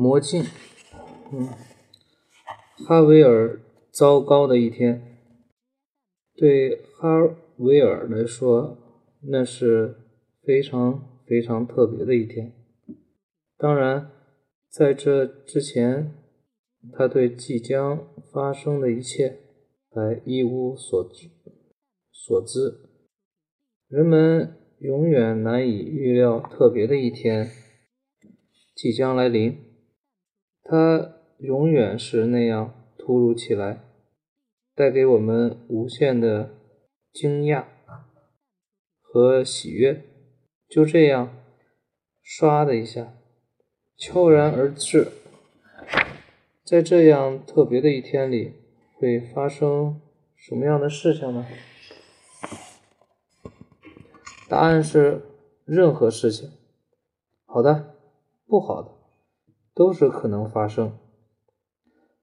魔镜，嗯，哈维尔糟糕的一天，对哈维尔来说，那是非常非常特别的一天。当然，在这之前，他对即将发生的一切还一无所知。所知，人们永远难以预料特别的一天即将来临。它永远是那样突如其来，带给我们无限的惊讶和喜悦。就这样，唰的一下，悄然而至。在这样特别的一天里，会发生什么样的事情呢？答案是任何事情，好的，不好的。都是可能发生。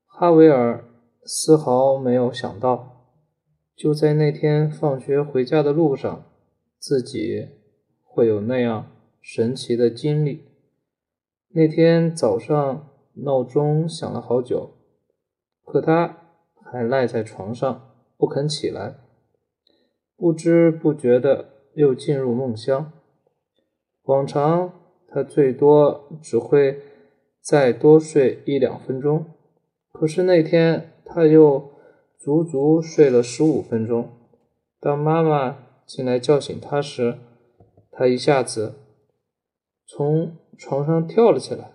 哈维尔丝毫没有想到，就在那天放学回家的路上，自己会有那样神奇的经历。那天早上，闹钟响了好久，可他还赖在床上不肯起来，不知不觉的又进入梦乡。往常他最多只会。再多睡一两分钟，可是那天他又足足睡了十五分钟。当妈妈进来叫醒他时，他一下子从床上跳了起来，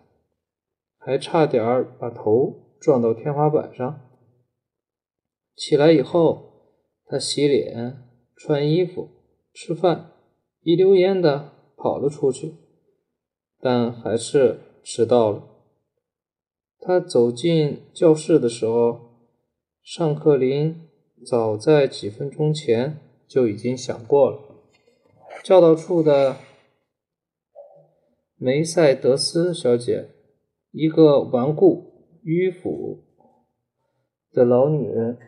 还差点把头撞到天花板上。起来以后，他洗脸、穿衣服、吃饭，一溜烟的跑了出去，但还是迟到了。他走进教室的时候，上课铃早在几分钟前就已经响过了。教导处的梅赛德斯小姐，一个顽固迂腐的老女人，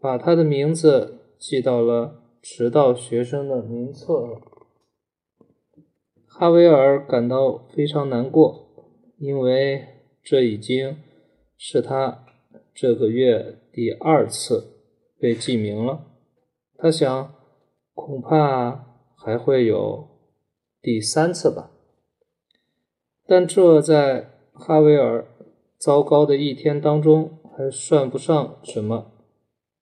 把她的名字记到了迟到学生的名册上。哈维尔感到非常难过，因为。这已经是他这个月第二次被记名了。他想，恐怕还会有第三次吧。但这在哈维尔糟糕的一天当中还算不上什么，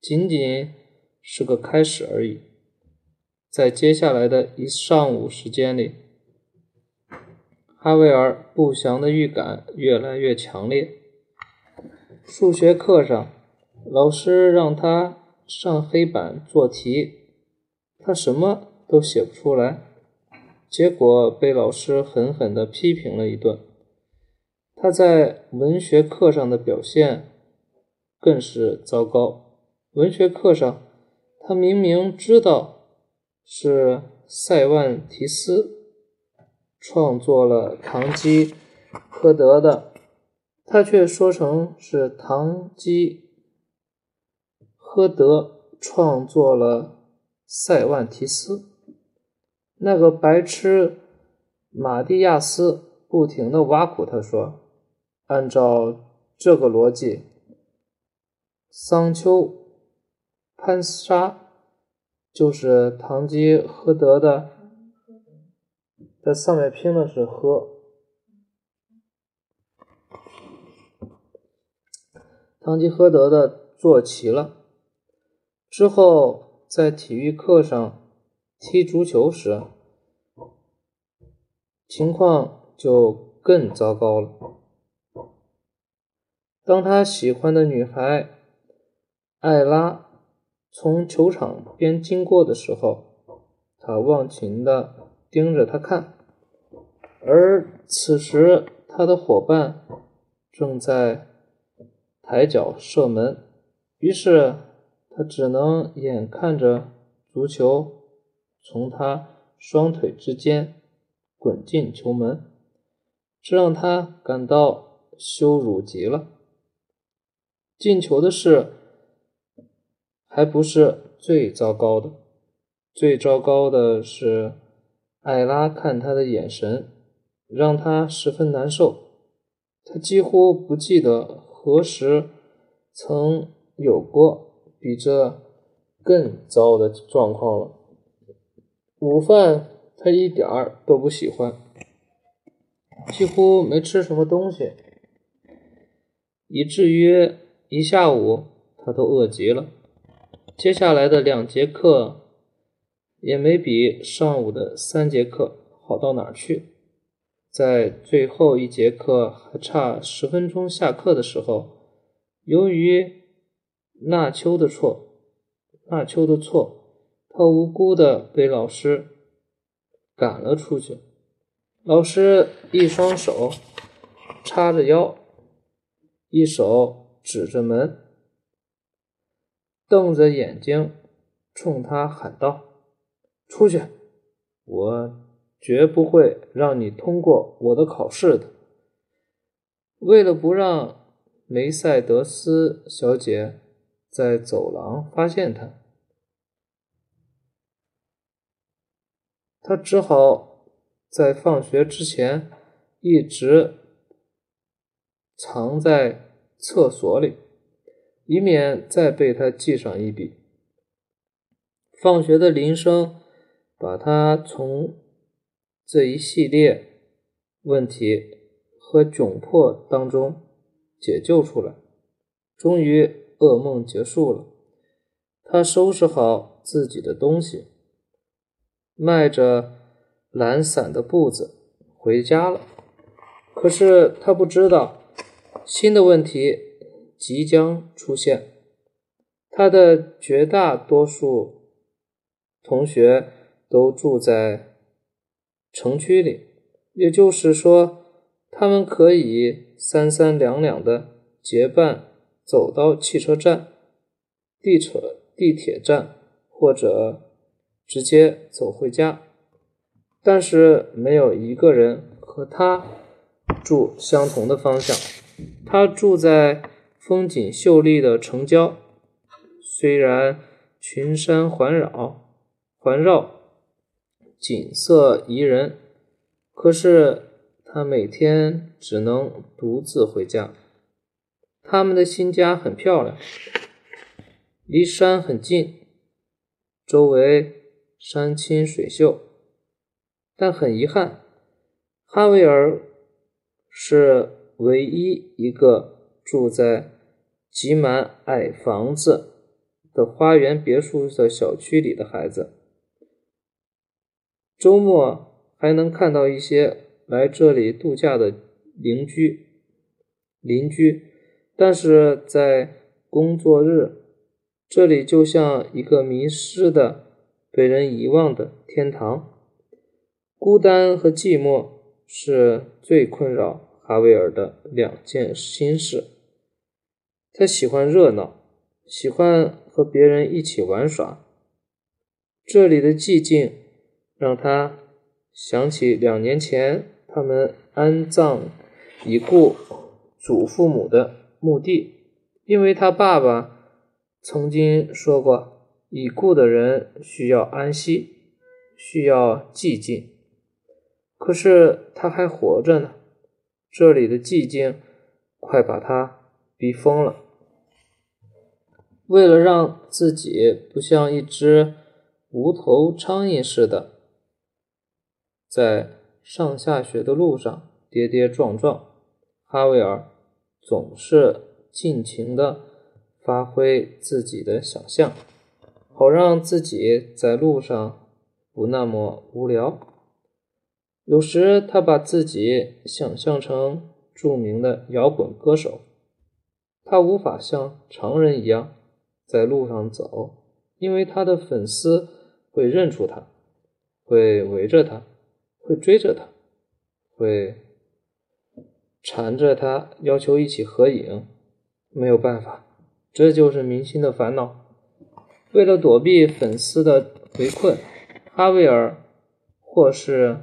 仅仅是个开始而已。在接下来的一上午时间里。哈维尔不祥的预感越来越强烈。数学课上，老师让他上黑板做题，他什么都写不出来，结果被老师狠狠地批评了一顿。他在文学课上的表现更是糟糕。文学课上，他明明知道是塞万提斯。创作了《堂吉诃德》的，他却说成是堂吉诃德创作了塞万提斯。那个白痴马蒂亚斯不停的挖苦他说：“按照这个逻辑，桑丘潘沙就是堂吉诃德的。”在上面拼的是“喝”。堂吉诃德的坐骑了之后，在体育课上踢足球时，情况就更糟糕了。当他喜欢的女孩艾拉从球场边经过的时候，他忘情的盯着她看。而此时，他的伙伴正在抬脚射门，于是他只能眼看着足球从他双腿之间滚进球门，这让他感到羞辱极了。进球的事还不是最糟糕的，最糟糕的是艾拉看他的眼神。让他十分难受。他几乎不记得何时曾有过比这更糟的状况了。午饭他一点儿都不喜欢，几乎没吃什么东西，以至于一下午他都饿极了。接下来的两节课也没比上午的三节课好到哪儿去。在最后一节课还差十分钟下课的时候，由于纳秋的错，纳秋的错，他无辜的被老师赶了出去。老师一双手叉着腰，一手指着门，瞪着眼睛冲他喊道：“出去！我。”绝不会让你通过我的考试的。为了不让梅赛德斯小姐在走廊发现他，他只好在放学之前一直藏在厕所里，以免再被他记上一笔。放学的铃声把他从。这一系列问题和窘迫当中解救出来，终于噩梦结束了。他收拾好自己的东西，迈着懒散的步子回家了。可是他不知道，新的问题即将出现。他的绝大多数同学都住在。城区里，也就是说，他们可以三三两两的结伴走到汽车站、地车、地铁站，或者直接走回家。但是没有一个人和他住相同的方向。他住在风景秀丽的城郊，虽然群山环绕，环绕。景色宜人，可是他每天只能独自回家。他们的新家很漂亮，离山很近，周围山清水秀。但很遗憾，哈维尔是唯一一个住在挤满矮房子的花园别墅的小区里的孩子。周末还能看到一些来这里度假的邻居，邻居，但是在工作日，这里就像一个迷失的、被人遗忘的天堂。孤单和寂寞是最困扰哈维尔的两件心事。他喜欢热闹，喜欢和别人一起玩耍。这里的寂静。让他想起两年前他们安葬已故祖父母的墓地，因为他爸爸曾经说过，已故的人需要安息，需要寂静。可是他还活着呢，这里的寂静快把他逼疯了。为了让自己不像一只无头苍蝇似的。在上下学的路上跌跌撞撞，哈维尔总是尽情的发挥自己的想象，好让自己在路上不那么无聊。有时他把自己想象成著名的摇滚歌手，他无法像常人一样在路上走，因为他的粉丝会认出他，会围着他。会追着他，会缠着他，要求一起合影。没有办法，这就是明星的烦恼。为了躲避粉丝的围困，哈维尔或是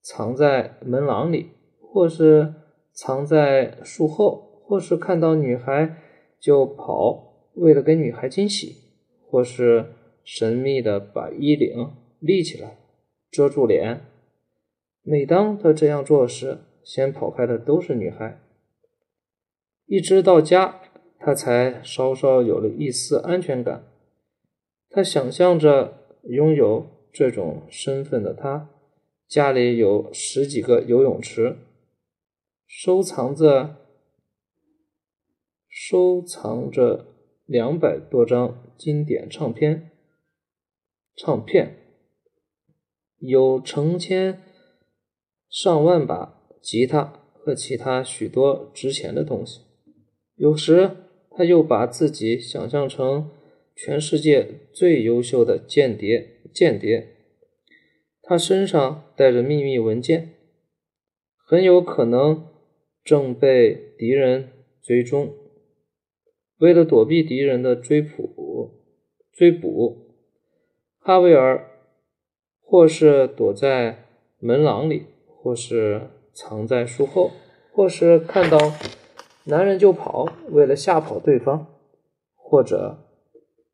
藏在门廊里，或是藏在树后，或是看到女孩就跑，为了给女孩惊喜，或是神秘的把衣领立起来，遮住脸。每当他这样做时，先跑开的都是女孩，一直到家，他才稍稍有了一丝安全感。他想象着拥有这种身份的他，家里有十几个游泳池，收藏着收藏着两百多张经典唱片，唱片有成千上万把吉他和其他许多值钱的东西。有时他又把自己想象成。全世界最优秀的间谍，间谍，他身上带着秘密文件，很有可能正被敌人追踪。为了躲避敌人的追捕，追捕，哈维尔或是躲在门廊里，或是藏在树后，或是看到男人就跑，为了吓跑对方，或者。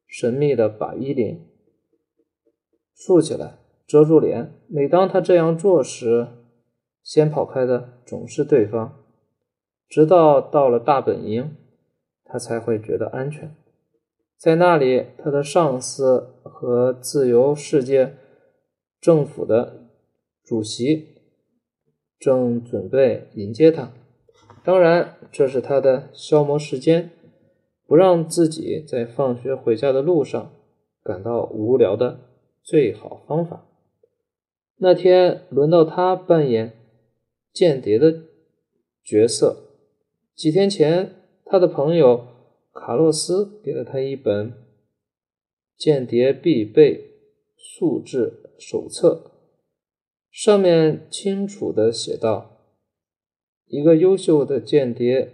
神秘的把衣领竖起来，遮住脸。每当他这样做时，先跑开的总是对方。直到到了大本营，他才会觉得安全。在那里，他的上司和自由世界政府的主席正准备迎接他。当然，这是他的消磨时间。不让自己在放学回家的路上感到无聊的最好方法。那天轮到他扮演间谍的角色。几天前，他的朋友卡洛斯给了他一本间谍必备素质手册，上面清楚的写道：“一个优秀的间谍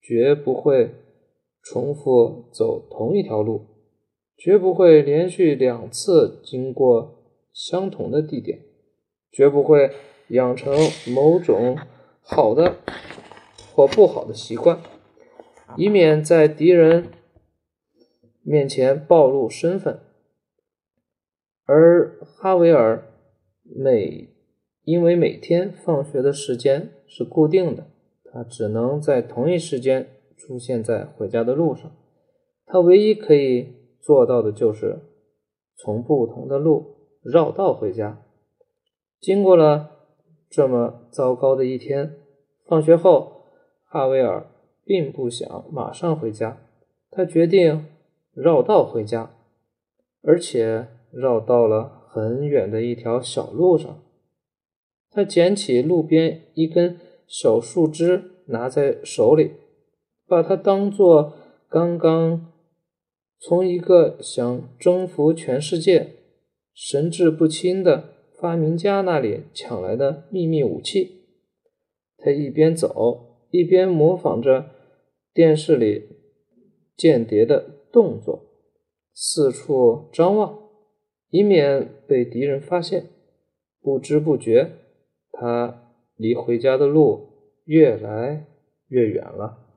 绝不会。”重复走同一条路，绝不会连续两次经过相同的地点，绝不会养成某种好的或不好的习惯，以免在敌人面前暴露身份。而哈维尔每因为每天放学的时间是固定的，他只能在同一时间。出现在回家的路上，他唯一可以做到的就是从不同的路绕道回家。经过了这么糟糕的一天，放学后，哈维尔并不想马上回家，他决定绕道回家，而且绕到了很远的一条小路上。他捡起路边一根小树枝，拿在手里。把它当做刚刚从一个想征服全世界、神志不清的发明家那里抢来的秘密武器。他一边走，一边模仿着电视里间谍的动作，四处张望，以免被敌人发现。不知不觉，他离回家的路越来越远了。